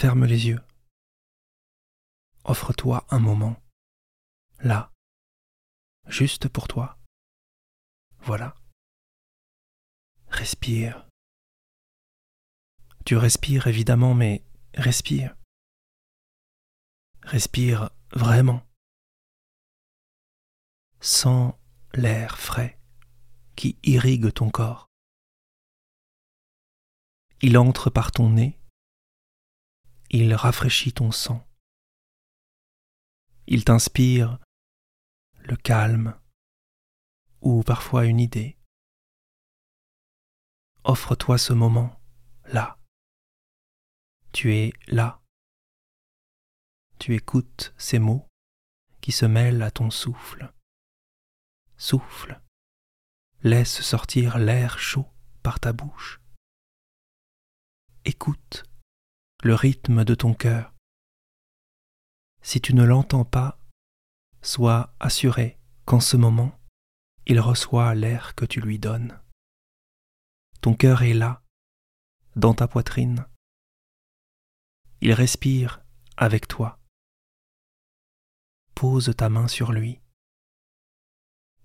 Ferme les yeux. Offre-toi un moment, là, juste pour toi. Voilà. Respire. Tu respires évidemment, mais respire. Respire vraiment. Sens l'air frais qui irrigue ton corps. Il entre par ton nez, il rafraîchit ton sang. Il t'inspire le calme ou parfois une idée. Offre-toi ce moment là. Tu es là. Tu écoutes ces mots qui se mêlent à ton souffle. Souffle. Laisse sortir l'air chaud par ta bouche. Écoute le rythme de ton cœur. Si tu ne l'entends pas, sois assuré qu'en ce moment, il reçoit l'air que tu lui donnes. Ton cœur est là, dans ta poitrine. Il respire avec toi. Pose ta main sur lui.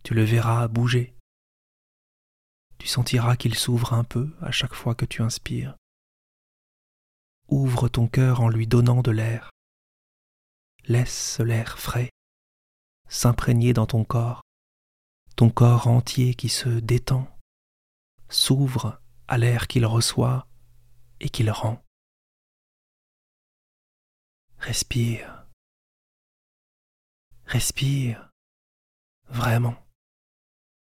Tu le verras bouger. Tu sentiras qu'il s'ouvre un peu à chaque fois que tu inspires. Ouvre ton cœur en lui donnant de l'air. Laisse l'air frais s'imprégner dans ton corps, ton corps entier qui se détend, s'ouvre à l'air qu'il reçoit et qu'il rend. Respire. Respire. Vraiment.